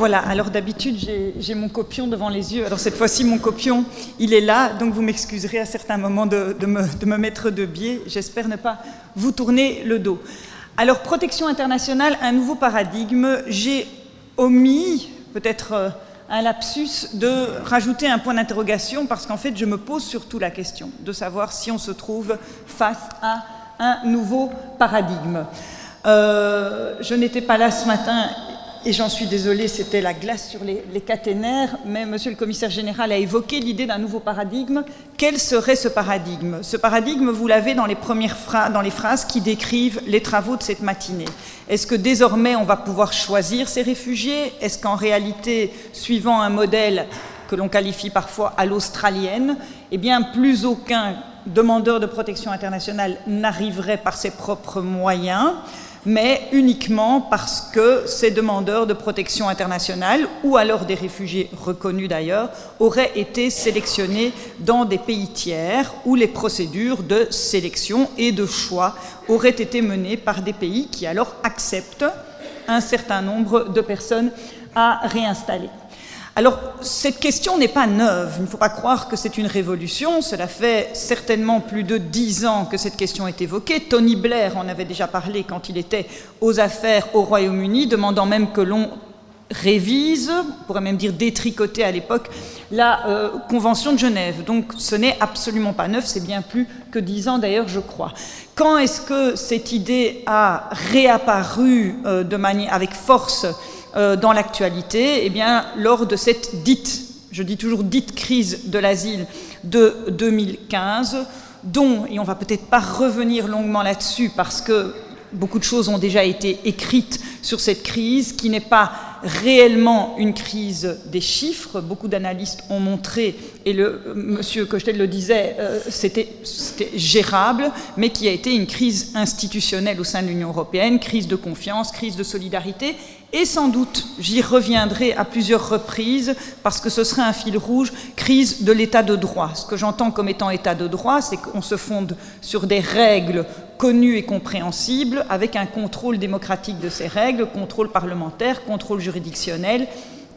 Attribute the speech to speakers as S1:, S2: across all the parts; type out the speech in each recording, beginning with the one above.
S1: Voilà, alors d'habitude j'ai mon copion devant les yeux. Alors cette fois-ci mon copion, il est là, donc vous m'excuserez à certains moments de, me, mettre de biais. J'espère ne pas vous tourner le dos. Alors protection internationale, un nouveau paradigme. J'ai omis, peut-être euh, un lapsus, de rajouter un point d'interrogation parce qu'en fait je me pose surtout la question de savoir si on se trouve face à un nouveau paradigme. Euh, je n'étais pas là ce matin et j'en suis désolée, c'était la glace sur les, caténaires, mais Monsieur le Commissaire général a évoqué l'idée d'un nouveau paradigme. Quel serait ce paradigme? Ce paradigme, vous l'avez dans les premières phrases, dans les phrases qui décrivent les travaux de cette matinée. Est-ce que désormais on va pouvoir choisir ces réfugiés? Est-ce qu'en réalité, suivant un modèle que l'on qualifie parfois à l'australienne, eh bien plus aucun demandeur de protection internationale n'arriverait par ses propres moyens? Mais uniquement parce que ces demandeurs de protection internationale, ou alors des réfugiés reconnus d'ailleurs, auraient été sélectionnés dans des pays tiers où les procédures de sélection et de choix auraient été menées par des pays qui alors acceptent un certain nombre de personnes à réinstaller. Alors, cette question n'est pas neuve. Il ne faut pas croire que c'est une révolution. Cela fait certainement plus de dix ans que cette question est évoquée. Tony Blair en avait déjà parlé quand il était aux affaires au Royaume-Uni, demandant même que l'on révise, on pourrait même dire détricoter à l'époque, la euh, Convention de Genève. Donc ce n'est absolument pas neuf, c'est bien plus que dix ans d'ailleurs, je crois. Quand est-ce que cette idée a réapparu euh, de manière, avec force euh, dans l'actualité Eh bien, lors de cette dite, je dis toujours dite crise de l'asile de 2015, dont, et on va peut-être pas revenir longuement là-dessus parce que beaucoup de choses ont déjà été écrites sur cette crise, qui n'est pas réellement une crise des chiffres. Beaucoup d'analystes ont montré, et le, monsieur Cochetel le disait, euh, c'était gérable, mais qui a été une crise institutionnelle au sein de l'Union européenne, crise de confiance, crise de solidarité, et sans doute, j'y reviendrai à plusieurs reprises, parce que ce serait un fil rouge, crise de l'état de droit. Ce que j'entends comme étant état de droit, c'est qu'on se fonde sur des règles connues et compréhensibles, avec un contrôle démocratique de ces règles, contrôle parlementaire, contrôle juridictionnel,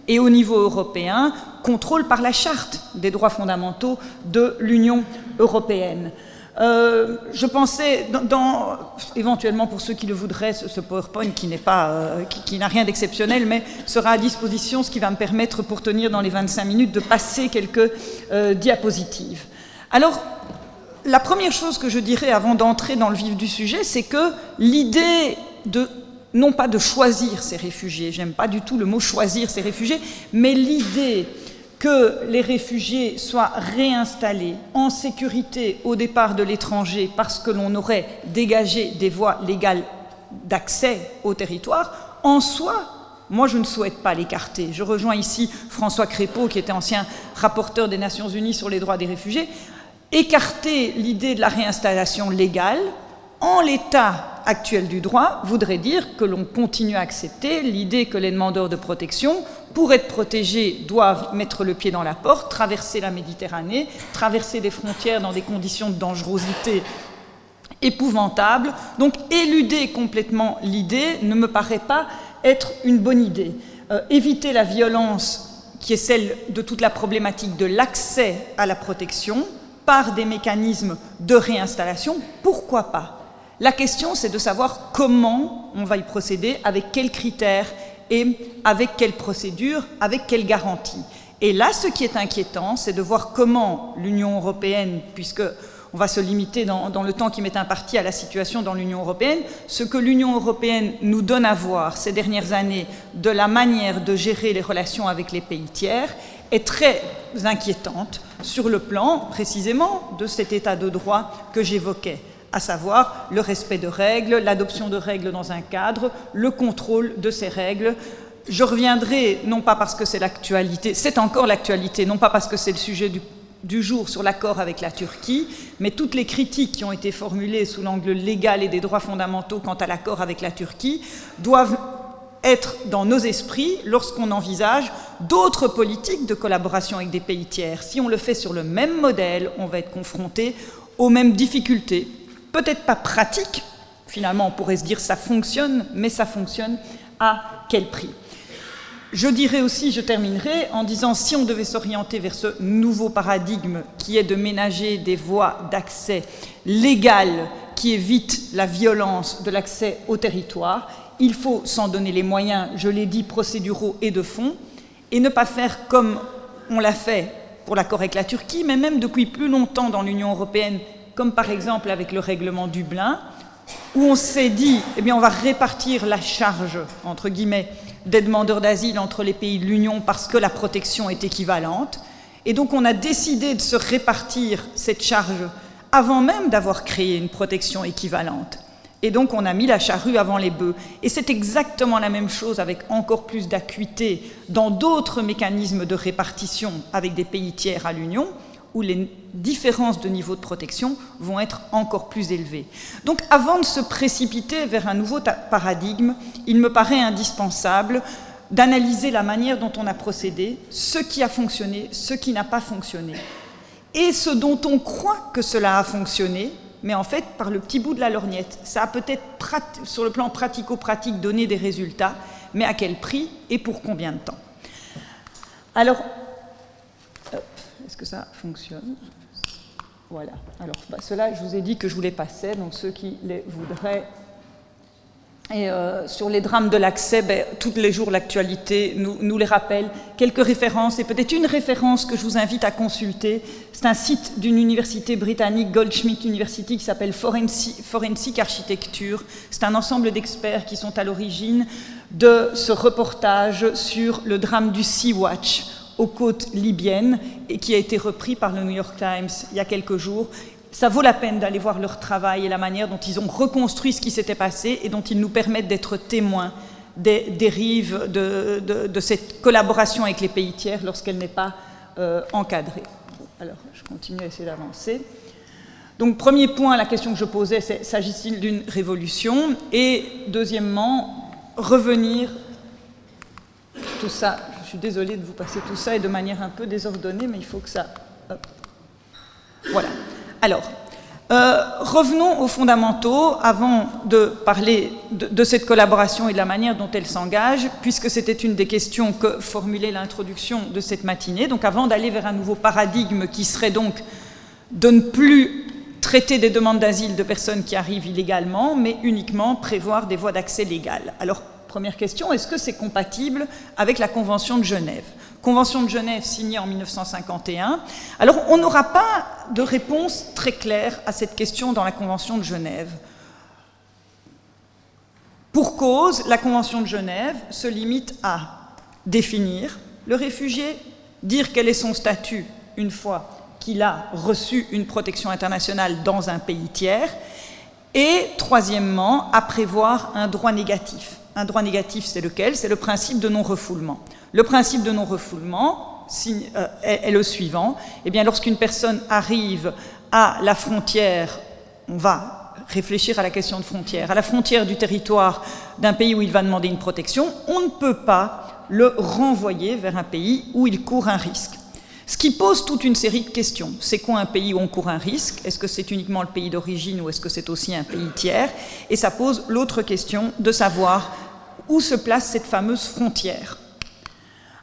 S1: et au niveau européen, contrôle par la charte des droits fondamentaux de l'Union européenne. Euh, je pensais, dans, éventuellement pour ceux qui le voudraient, ce, PowerPoint qui euh, qui, n'a rien d'exceptionnel, mais sera à disposition, ce qui va me permettre, pour tenir dans les 25 minutes, de passer quelques euh, diapositives. Alors, la première chose que je dirais avant d'entrer dans le vif du sujet, c'est que l'idée de non pas de choisir ces réfugiés, j'aime pas du tout le mot choisir ces réfugiés, mais l'idée que les réfugiés soient réinstallés en sécurité au départ de l'étranger parce que l'on aurait dégagé des voies légales d'accès au territoire, en soi, moi je ne souhaite pas l'écarter. Je rejoins ici François Crépeau, qui était ancien rapporteur des Nations Unies sur les droits des réfugiés. Écarter l'idée de la réinstallation légale en l'état actuel du droit voudrait dire que l'on continue à accepter l'idée que les demandeurs de protection, pour être protégés, doivent mettre le pied dans la porte, traverser la Méditerranée, traverser des frontières dans des conditions de dangerosité épouvantables. Donc éluder complètement l'idée ne me paraît pas être une bonne idée. Euh, éviter la violence qui est celle de toute la problématique de l'accès à la protection par des mécanismes de réinstallation, pourquoi pas? La question, c'est de savoir comment on va y procéder, avec quels critères et avec quelles procédures, avec quelles garanties. Et là, ce qui est inquiétant, c'est de voir comment l'Union européenne, puisque on va se limiter dans, dans, le temps qui m'est imparti à la situation dans l'Union européenne, ce que l'Union européenne nous donne à voir ces dernières années de la manière de gérer les relations avec les pays tiers est très inquiétante sur le plan précisément de cet état de droit que j'évoquais à savoir le respect de règles, l'adoption de règles dans un cadre, le contrôle de ces règles. Je reviendrai, non pas parce que c'est l'actualité, c'est encore l'actualité, non pas parce que c'est le sujet du, jour sur l'accord avec la Turquie, mais toutes les critiques qui ont été formulées sous l'angle légal et des droits fondamentaux quant à l'accord avec la Turquie doivent être dans nos esprits lorsqu'on envisage d'autres politiques de collaboration avec des pays tiers. Si on le fait sur le même modèle, on va être confronté aux mêmes difficultés, peut-être pas pratique, finalement on pourrait se dire ça fonctionne, mais ça fonctionne à quel prix? Je dirais aussi, je terminerai en disant, si on devait s'orienter vers ce nouveau paradigme qui est de ménager des voies d'accès légales qui évitent la violence de l'accès au territoire, il faut s'en donner les moyens, je l'ai dit, procéduraux et de fond, et ne pas faire comme on l'a fait pour l'accord avec la Turquie, mais même depuis plus longtemps dans l'Union européenne, comme par exemple avec le règlement Dublin, où on s'est dit, eh bien, on va répartir la charge, entre guillemets, des demandeurs d'asile entre les pays de l'Union parce que la protection est équivalente. Et donc on a décidé de se répartir cette charge avant même d'avoir créé une protection équivalente. Et donc on a mis la charrue avant les bœufs. Et c'est exactement la même chose avec encore plus d'acuité dans d'autres mécanismes de répartition avec des pays tiers à l'Union, où les différences de niveau de protection vont être encore plus élevées. Donc avant de se précipiter vers un nouveau paradigme, il me paraît indispensable d'analyser la manière dont on a procédé, ce qui a fonctionné, ce qui n'a pas fonctionné, et ce dont on croit que cela a fonctionné, mais en fait par le petit bout de la lorgnette. Ça a peut-être sur le plan pratico-pratique donné des résultats, mais à quel prix et pour combien de temps? Alors, est-ce que ça fonctionne? Voilà. Alors, bah, cela, je vous ai dit que je vous les passais, donc ceux qui les voudraient. Et euh, sur les drames de l'accès, ben, tous les jours l'actualité nous, les rappelle. Quelques références, et peut-être une référence que je vous invite à consulter. C'est un site d'une université britannique, Goldschmidt University, qui s'appelle Forensic Architecture. C'est un ensemble d'experts qui sont à l'origine de ce reportage sur le drame du Sea Watch aux côtes libyennes et qui a été repris par le New York Times il y a quelques jours. Ça vaut la peine d'aller voir leur travail et la manière dont ils ont reconstruit ce qui s'était passé et dont ils nous permettent d'être témoins des dérives de, cette collaboration avec les pays tiers lorsqu'elle n'est pas euh, encadrée. Alors, je continue à essayer d'avancer. Donc, premier point, la question que je posais, c'est s'agit-il d'une révolution? Et deuxièmement, revenir, tout ça, suis désolée de vous passer tout ça et de manière un peu désordonnée, mais il faut que ça... Voilà. Alors, euh, revenons aux fondamentaux avant de parler de, de, cette collaboration et de la manière dont elle s'engage, puisque c'était une des questions que formulait l'introduction de cette matinée. Donc avant d'aller vers un nouveau paradigme qui serait donc de ne plus traiter des demandes d'asile de personnes qui arrivent illégalement, mais uniquement prévoir des voies d'accès légales. Alors Première question, est-ce que c'est compatible avec la Convention de Genève? Convention de Genève signée en 1951. Alors, on n'aura pas de réponse très claire à cette question dans la Convention de Genève. Pour cause, la Convention de Genève se limite à définir le réfugié, dire quel est son statut une fois qu'il a reçu une protection internationale dans un pays tiers, et troisièmement, à prévoir un droit négatif. Un droit négatif, c'est lequel? C'est le principe de non-refoulement. Le principe de non-refoulement euh, est, le suivant. Eh bien, lorsqu'une personne arrive à la frontière, on va réfléchir à la question de frontière, à la frontière du territoire d'un pays où il va demander une protection, on ne peut pas le renvoyer vers un pays où il court un risque. Ce qui pose toute une série de questions. C'est quoi un pays où on court un risque? Est-ce que c'est uniquement le pays d'origine ou est-ce que c'est aussi un pays tiers? Et ça pose l'autre question de savoir où se place cette fameuse frontière.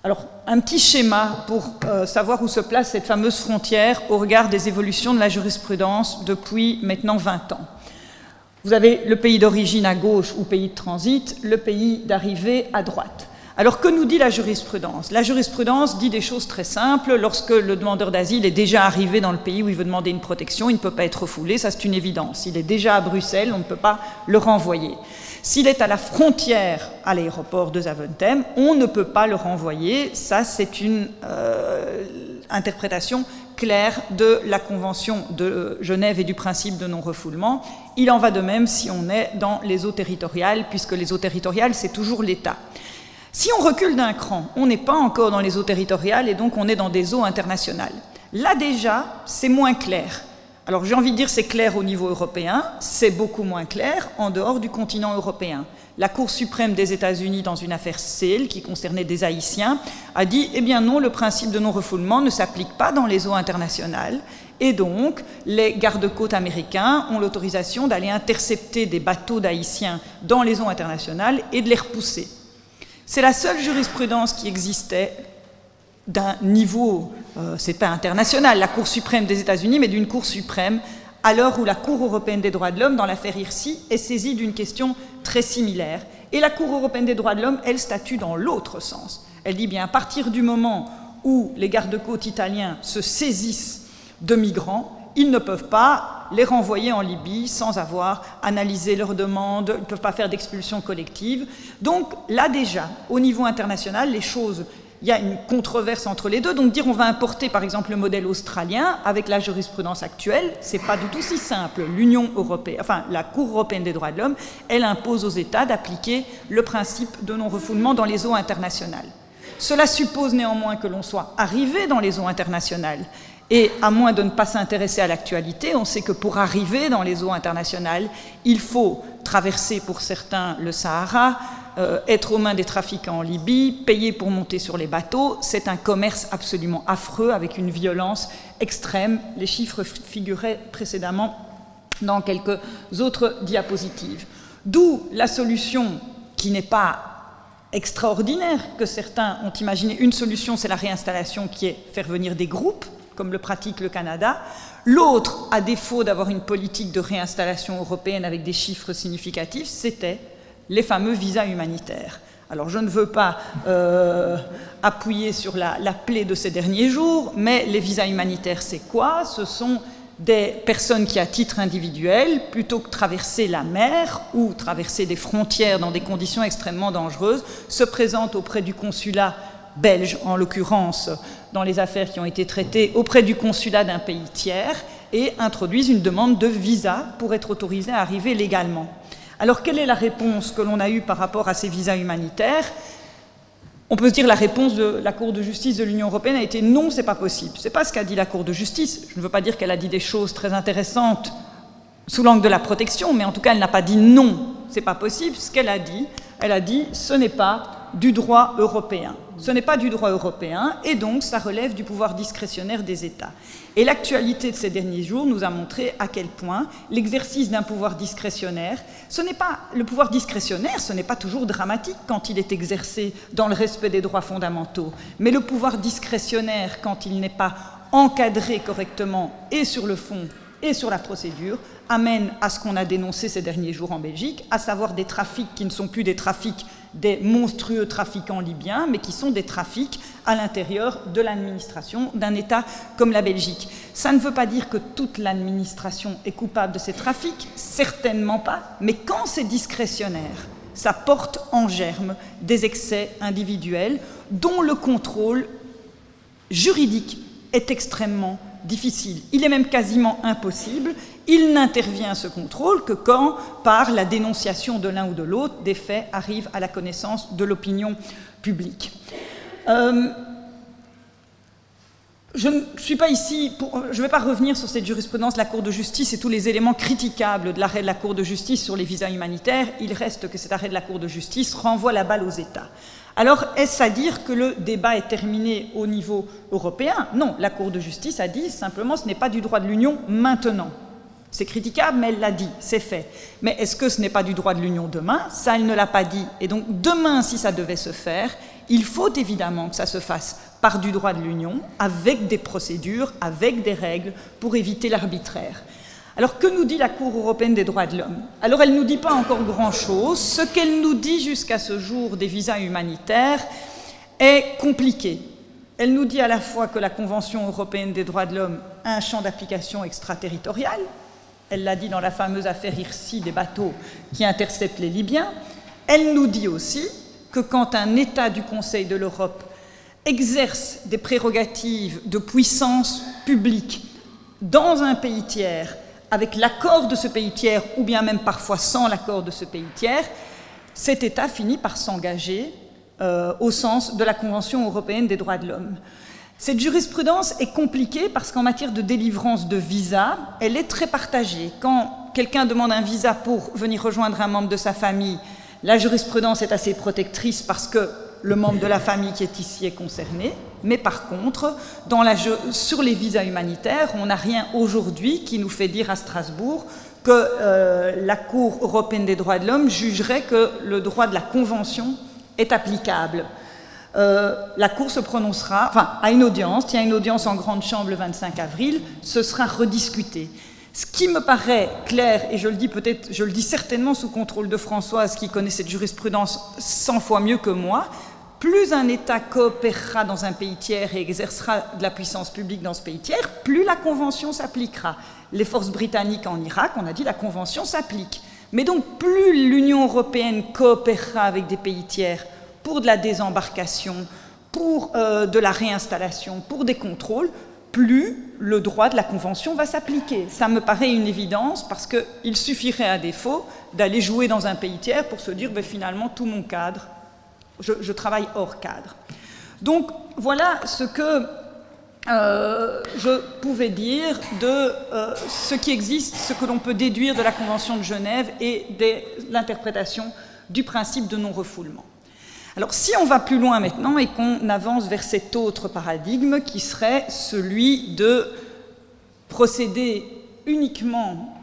S1: Alors, un petit schéma pour euh, savoir où se place cette fameuse frontière au regard des évolutions de la jurisprudence depuis maintenant 20 ans. Vous avez le pays d'origine à gauche ou pays de transit, le pays d'arrivée à droite. Alors que nous dit la jurisprudence? La jurisprudence dit des choses très simples. Lorsque le demandeur d'asile est déjà arrivé dans le pays où il veut demander une protection, il ne peut pas être refoulé, ça c'est une évidence. S'il est déjà à Bruxelles, on ne peut pas le renvoyer. S'il est à la frontière à l'aéroport de Zaventem, on ne peut pas le renvoyer. Ça, c'est une euh, interprétation claire de la Convention de Genève et du principe de non-refoulement. Il en va de même si on est dans les eaux territoriales, puisque les eaux territoriales, c'est toujours l'État. Si on recule d'un cran, on n'est pas encore dans les eaux territoriales et donc on est dans des eaux internationales. Là déjà, c'est moins clair. Alors j'ai envie de dire c'est clair au niveau européen, c'est beaucoup moins clair en dehors du continent européen. La Cour suprême des États-Unis, dans une affaire Sale qui concernait des Haïtiens, a dit eh bien non, le principe de non-refoulement ne s'applique pas dans les eaux internationales, et donc les gardes-côtes américains ont l'autorisation d'aller intercepter des bateaux d'Haïtiens dans les eaux internationales et de les repousser. C'est la seule jurisprudence qui existait d'un niveau, euh, c'est pas international, la Cour suprême des États-Unis, mais d'une Cour suprême, à l'heure où la Cour européenne des droits de l'homme, dans l'affaire Hirsi, est saisie d'une question très similaire. Et la Cour européenne des droits de l'homme, elle statue dans l'autre sens. Elle dit bien à partir du moment où les gardes-côtes italiens se saisissent de migrants, ils ne peuvent pas les renvoyer en Libye sans avoir analysé leurs demandes, ils ne peuvent pas faire d'expulsion collective. Donc là déjà, au niveau international, les choses, il y a une controverse entre les deux. Donc dire on va importer par exemple le modèle australien avec la jurisprudence actuelle, c'est pas du tout si simple. L'Union européenne, enfin la Cour européenne des droits de l'homme, elle impose aux États d'appliquer le principe de non-refoulement dans les eaux internationales. Cela suppose néanmoins que l'on soit arrivé dans les eaux internationales. Et à moins de ne pas s'intéresser à l'actualité, on sait que pour arriver dans les eaux internationales, il faut traverser pour certains le Sahara, euh, être aux mains des trafiquants en Libye, payer pour monter sur les bateaux. C'est un commerce absolument affreux avec une violence extrême. Les chiffres figuraient précédemment dans quelques autres diapositives. D'où la solution qui n'est pas extraordinaire que certains ont imaginé. Une solution, c'est la réinstallation qui est faire venir des groupes, comme le pratique le Canada. L'autre, à défaut d'avoir une politique de réinstallation européenne avec des chiffres significatifs, c'était les fameux visas humanitaires. Alors je ne veux pas euh, appuyer sur la, la plaie de ces derniers jours, mais les visas humanitaires, c'est quoi? Ce sont des personnes qui, à titre individuel, plutôt que traverser la mer ou traverser des frontières dans des conditions extrêmement dangereuses, se présentent auprès du consulat belge, en l'occurrence dans les affaires qui ont été traitées auprès du consulat d'un pays tiers, et introduisent une demande de visa pour être autorisés à arriver légalement. Alors quelle est la réponse que l'on a eue par rapport à ces visas humanitaires? On peut se dire la réponse de la Cour de justice de l'Union européenne a été non, c'est pas possible. C'est pas ce qu'a dit la Cour de justice. Je ne veux pas dire qu'elle a dit des choses très intéressantes sous l'angle de la protection, mais en tout cas, elle n'a pas dit non, c'est pas possible. Ce qu'elle a dit, elle a dit ce n'est pas du droit européen. Ce n'est pas du droit européen et donc ça relève du pouvoir discrétionnaire des États. Et l'actualité de ces derniers jours nous a montré à quel point l'exercice d'un pouvoir discrétionnaire, ce n'est pas le pouvoir discrétionnaire, ce n'est pas toujours dramatique quand il est exercé dans le respect des droits fondamentaux, mais le pouvoir discrétionnaire quand il n'est pas encadré correctement et sur le fond et sur la procédure amène à ce qu'on a dénoncé ces derniers jours en Belgique, à savoir des trafics qui ne sont plus des trafics des monstrueux trafiquants libyens, mais qui sont des trafics à l'intérieur de l'administration d'un État comme la Belgique. Ça ne veut pas dire que toute l'administration est coupable de ces trafics, certainement pas, mais quand c'est discrétionnaire, ça porte en germe des excès individuels dont le contrôle juridique est extrêmement difficile. Il est même quasiment impossible. Il n'intervient ce contrôle que quand, par la dénonciation de l'un ou de l'autre, des faits arrivent à la connaissance de l'opinion publique. Euh, je ne suis pas ici pour, je ne vais pas revenir sur cette jurisprudence de la Cour de justice et tous les éléments critiquables de l'arrêt de la Cour de justice sur les visas humanitaires. Il reste que cet arrêt de la Cour de justice renvoie la balle aux États. Alors, est-ce à dire que le débat est terminé au niveau européen? Non, la Cour de justice a dit simplement ce n'est pas du droit de l'Union maintenant. C'est critiquable, mais elle l'a dit, c'est fait. Mais est-ce que ce n'est pas du droit de l'Union demain? Ça, elle ne l'a pas dit. Et donc, demain, si ça devait se faire, il faut évidemment que ça se fasse par du droit de l'Union, avec des procédures, avec des règles, pour éviter l'arbitraire. Alors que nous dit la Cour européenne des droits de l'homme? Alors elle ne nous dit pas encore grand-chose. Ce qu'elle nous dit jusqu'à ce jour des visas humanitaires est compliqué. Elle nous dit à la fois que la Convention européenne des droits de l'homme a un champ d'application extraterritorial. Elle l'a dit dans la fameuse affaire Irsi des bateaux qui interceptent les Libyens. Elle nous dit aussi que quand un État du Conseil de l'Europe exerce des prérogatives de puissance publique dans un pays tiers, avec l'accord de ce pays tiers, ou bien même parfois sans l'accord de ce pays tiers, cet État finit par s'engager euh, au sens de la Convention européenne des droits de l'homme. Cette jurisprudence est compliquée parce qu'en matière de délivrance de visa, elle est très partagée. Quand quelqu'un demande un visa pour venir rejoindre un membre de sa famille, la jurisprudence est assez protectrice parce que le membre de la famille qui est ici est concerné, mais par contre, sur les visas humanitaires, on n'a rien aujourd'hui qui nous fait dire à Strasbourg que euh, la Cour européenne des droits de l'homme jugerait que le droit de la Convention est applicable. Euh, la Cour se prononcera, enfin, à une audience, il y une audience en grande chambre le 25 avril, ce sera rediscuté. Ce qui me paraît clair, et je le dis peut-être, je le dis certainement sous contrôle de Françoise, qui connaît cette jurisprudence 100 fois mieux que moi, plus un État coopérera dans un pays tiers et exercera de la puissance publique dans ce pays tiers, plus la Convention s'appliquera. Les forces britanniques en Irak, on a dit la Convention s'applique. Mais donc plus l'Union européenne coopérera avec des pays tiers pour de la désembarcation, pour euh, de la réinstallation, pour des contrôles, plus le droit de la Convention va s'appliquer. Ça me paraît une évidence parce qu'il suffirait à défaut d'aller jouer dans un pays tiers pour se dire ben, finalement tout mon cadre, je, travaille hors cadre. Donc voilà ce que euh, je pouvais dire de euh, ce qui existe, ce que l'on peut déduire de la Convention de Genève et de l'interprétation du principe de non-refoulement. Alors si on va plus loin maintenant et qu'on avance vers cet autre paradigme qui serait celui de procéder uniquement,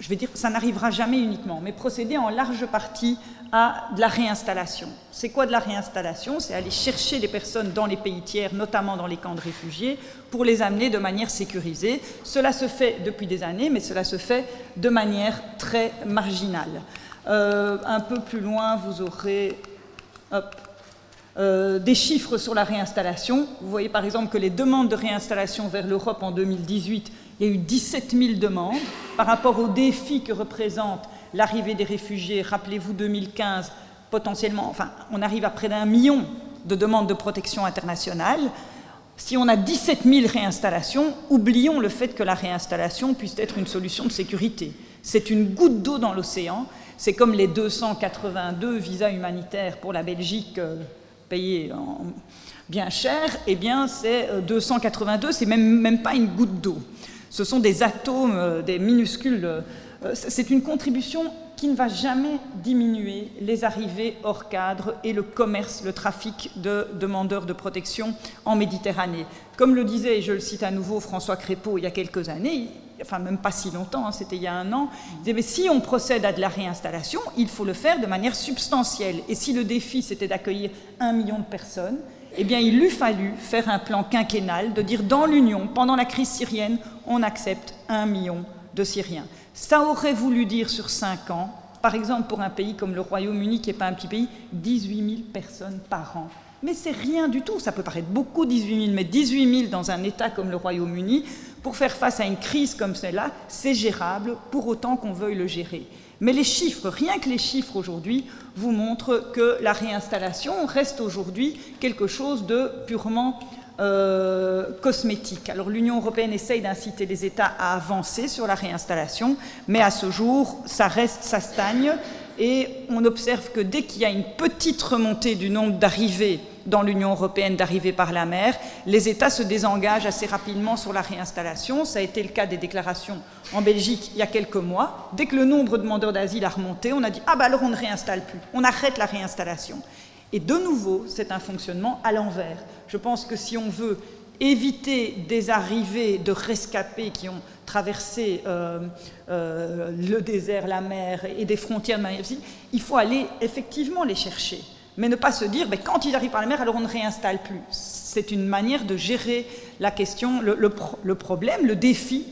S1: je vais dire, ça n'arrivera jamais uniquement, mais procéder en large partie à de la réinstallation. C'est quoi de la réinstallation? C'est aller chercher les personnes dans les pays tiers, notamment dans les camps de réfugiés, pour les amener de manière sécurisée. Cela se fait depuis des années, mais cela se fait de manière très marginale. Euh, un peu plus loin, vous aurez euh, des chiffres sur la réinstallation. Vous voyez par exemple que les demandes de réinstallation vers l'Europe en 2018, il y a eu 17 000 demandes par rapport aux défis que représente l'arrivée des réfugiés. Rappelez-vous 2015, potentiellement, enfin, on arrive à près d'un million de demandes de protection internationale. Si on a 17 000 réinstallations, oublions le fait que la réinstallation puisse être une solution de sécurité. C'est une goutte d'eau dans l'océan c'est comme les 282 visas humanitaires pour la Belgique euh, payés bien cher, eh bien c'est 282, euh, c'est même, même pas une goutte d'eau. Ce sont des atomes, euh, des minuscules. c'est une contribution qui ne va jamais diminuer les arrivées hors cadre et le commerce, le trafic de demandeurs de protection en Méditerranée. Comme le disait, et je le cite à nouveau, François Crépeau il y a quelques années, enfin même pas si longtemps, hein, c'était il y a un an, il disait, mais si on procède à de la réinstallation, il faut le faire de manière substantielle. Et si le défi c'était d'accueillir un million de personnes, eh bien il eût fallu faire un plan quinquennal de dire dans l'Union, pendant la crise syrienne, on accepte un million de Syriens. Ça aurait voulu dire sur cinq ans, par exemple pour un pays comme le Royaume-Uni, qui n'est pas un petit pays, 18 000 personnes par an. Mais c'est rien du tout. Ça peut paraître beaucoup, 18 000, mais 18 000 dans un État comme le Royaume-Uni, pour faire face à une crise comme celle-là, c'est gérable pour autant qu'on veuille le gérer. Mais les chiffres, rien que les chiffres aujourd'hui, vous montrent que la réinstallation reste aujourd'hui quelque chose de purement euh, cosmétique. Alors l'Union européenne essaye d'inciter les États à avancer sur la réinstallation, mais à ce jour, ça reste, ça stagne, et on observe que dès qu'il y a une petite remontée du nombre d'arrivées dans l'Union européenne d'arriver par la mer, les États se désengagent assez rapidement sur la réinstallation. Ça a été le cas des déclarations en Belgique il y a quelques mois. Dès que le nombre de demandeurs d'asile a remonté, on a dit Ah ben alors on ne réinstalle plus, on arrête la réinstallation. Et de nouveau, c'est un fonctionnement à l'envers. Je pense que si on veut éviter des arrivées de rescapés qui ont traversé euh, euh, le désert, la mer et des frontières de manière il faut aller effectivement les chercher mais ne pas se dire, mais quand ils arrivent par la mer, alors on ne réinstalle plus. C'est une manière de gérer la question, le, problème, le défi,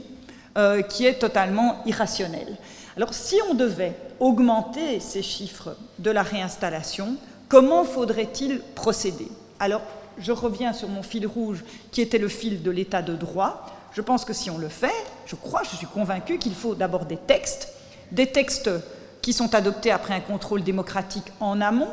S1: euh, qui est totalement irrationnel. Alors si on devait augmenter ces chiffres de la réinstallation, comment faudrait-il procéder? Alors je reviens sur mon fil rouge, qui était le fil de l'état de droit. Je pense que si on le fait, je crois, je suis convaincu qu'il faut d'abord des textes, des textes qui sont adoptés après un contrôle démocratique en amont,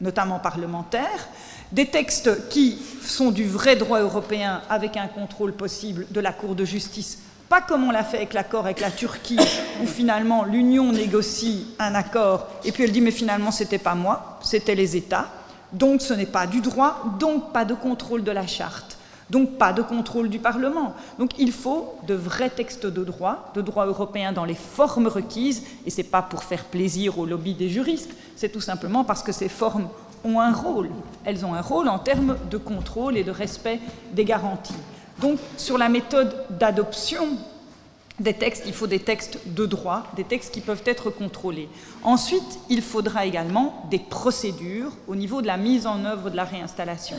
S1: notamment parlementaires, des textes qui sont du vrai droit européen avec un contrôle possible de la Cour de justice, pas comme on l'a fait avec l'accord avec la Turquie, où finalement l'Union négocie un accord et puis elle dit mais finalement c'était pas moi, c'était les États, donc ce n'est pas du droit, donc pas de contrôle de la charte. Donc pas de contrôle du Parlement. Donc il faut de vrais textes de droit, de droit européen dans les formes requises, et ce n'est pas pour faire plaisir au lobby des juristes, c'est tout simplement parce que ces formes ont un rôle. Elles ont un rôle en termes de contrôle et de respect des garanties. Donc sur la méthode d'adoption, des textes, il faut des textes de droit, des textes qui peuvent être contrôlés. Ensuite, il faudra également des procédures au niveau de la mise en œuvre de la réinstallation.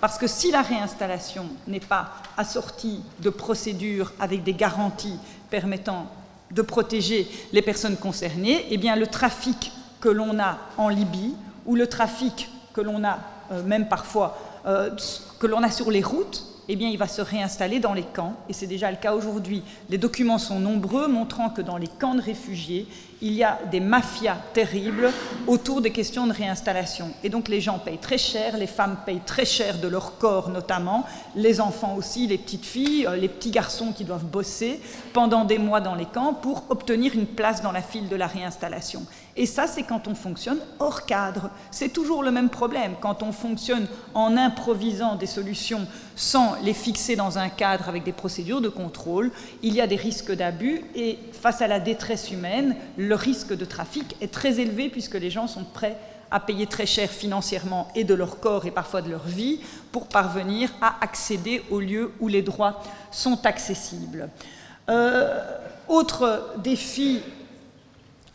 S1: Parce que si la réinstallation n'est pas assortie de procédures avec des garanties permettant de protéger les personnes concernées, eh le trafic que l'on a en Libye ou le trafic que l'on a euh, même parfois euh, que l'on a sur les routes eh bien, il va se réinstaller dans les camps, et c'est déjà le cas aujourd'hui. Les documents sont nombreux montrant que dans les camps de réfugiés, il y a des mafias terribles autour des questions de réinstallation. Et donc les gens payent très cher, les femmes payent très cher de leur corps notamment, les enfants aussi, les petites filles, euh, les petits garçons qui doivent bosser pendant des mois dans les camps pour obtenir une place dans la file de la réinstallation. Et ça, c'est quand on fonctionne hors cadre. C'est toujours le même problème. Quand on fonctionne en improvisant des solutions sans les fixer dans un cadre avec des procédures de contrôle, il y a des risques d'abus et face à la détresse humaine, le risque de trafic est très élevé puisque les gens sont prêts à payer très cher financièrement et de leur corps et parfois de leur vie pour parvenir à accéder aux lieux où les droits sont accessibles. Euh, autre défi,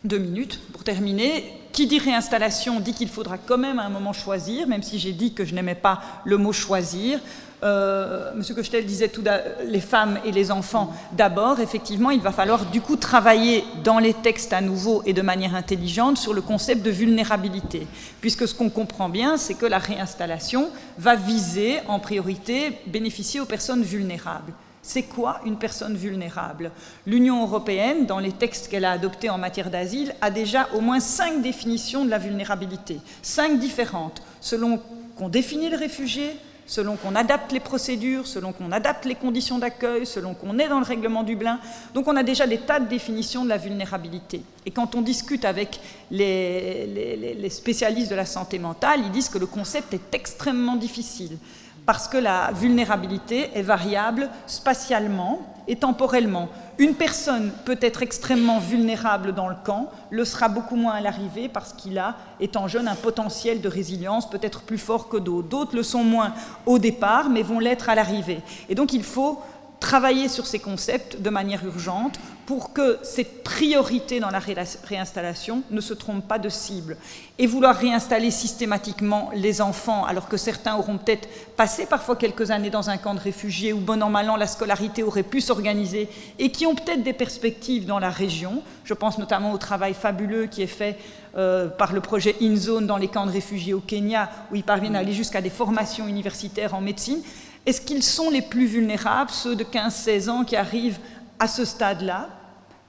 S1: deux minutes pour terminer, qui dit réinstallation dit qu'il faudra quand même à un moment choisir, même si j'ai dit que je n'aimais pas le mot choisir. Euh, Monsieur Cochetel disait tout les femmes et les enfants d'abord. Effectivement, il va falloir du coup travailler dans les textes à nouveau et de manière intelligente sur le concept de vulnérabilité, puisque ce qu'on comprend bien, c'est que la réinstallation va viser en priorité bénéficier aux personnes vulnérables. C'est quoi une personne vulnérable? L'Union européenne, dans les textes qu'elle a adoptés en matière d'asile, a déjà au moins cinq définitions de la vulnérabilité, cinq différentes, selon qu'on définit le réfugié, selon qu'on adapte les procédures, selon qu'on adapte les conditions d'accueil, selon qu'on est dans le règlement Dublin. Donc on a déjà des tas de définitions de la vulnérabilité. Et quand on discute avec les, les spécialistes de la santé mentale, ils disent que le concept est extrêmement difficile parce que la vulnérabilité est variable spatialement et temporellement. Une personne peut être extrêmement vulnérable dans le camp, le sera beaucoup moins à l'arrivée parce qu'il a, étant jeune, un potentiel de résilience peut-être plus fort que d'autres. D'autres le sont moins au départ, mais vont l'être à l'arrivée. Et donc il faut travailler sur ces concepts de manière urgente pour que cette priorité dans la réinstallation ne se trompe pas de cible. Et vouloir réinstaller systématiquement les enfants, alors que certains auront peut-être passé parfois quelques années dans un camp de réfugiés où, bon an, mal an, la scolarité aurait pu s'organiser et qui ont peut-être des perspectives dans la région. Je pense notamment au travail fabuleux qui est fait euh, par le projet InZone dans les camps de réfugiés au Kenya, où ils parviennent à aller jusqu'à des formations universitaires en médecine. Est-ce qu'ils sont les plus vulnérables, ceux de 15-16 ans qui arrivent à ce stade-là?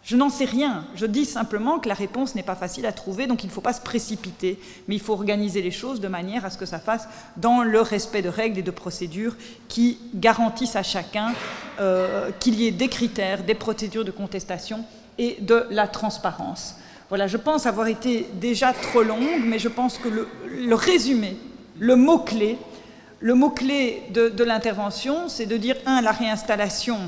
S1: Je n'en sais rien. Je dis simplement que la réponse n'est pas facile à trouver, donc il ne faut pas se précipiter, mais il faut organiser les choses de manière à ce que ça fasse dans le respect de règles et de procédures qui garantissent à chacun euh, qu'il y ait des critères, des procédures de contestation et de la transparence. Voilà, je pense avoir été déjà trop longue, mais je pense que le résumé, le mot-clé, le mot-clé de, l'intervention, c'est de dire, un, la réinstallation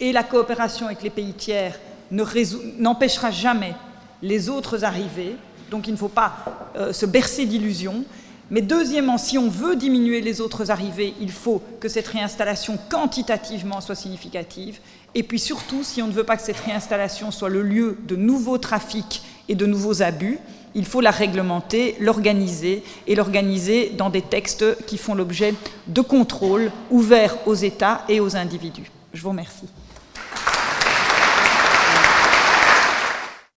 S1: et la coopération avec les pays tiers n'empêchera jamais les autres arrivées, donc il ne faut pas euh, se bercer d'illusions. Mais deuxièmement, si on veut diminuer les autres arrivées, il faut que cette réinstallation quantitativement soit significative. Et puis surtout, si on ne veut pas que cette réinstallation soit le lieu de nouveaux trafics et de nouveaux abus, il faut la réglementer, l'organiser et l'organiser dans des textes qui font l'objet de contrôles ouverts aux États et aux individus. Je vous remercie.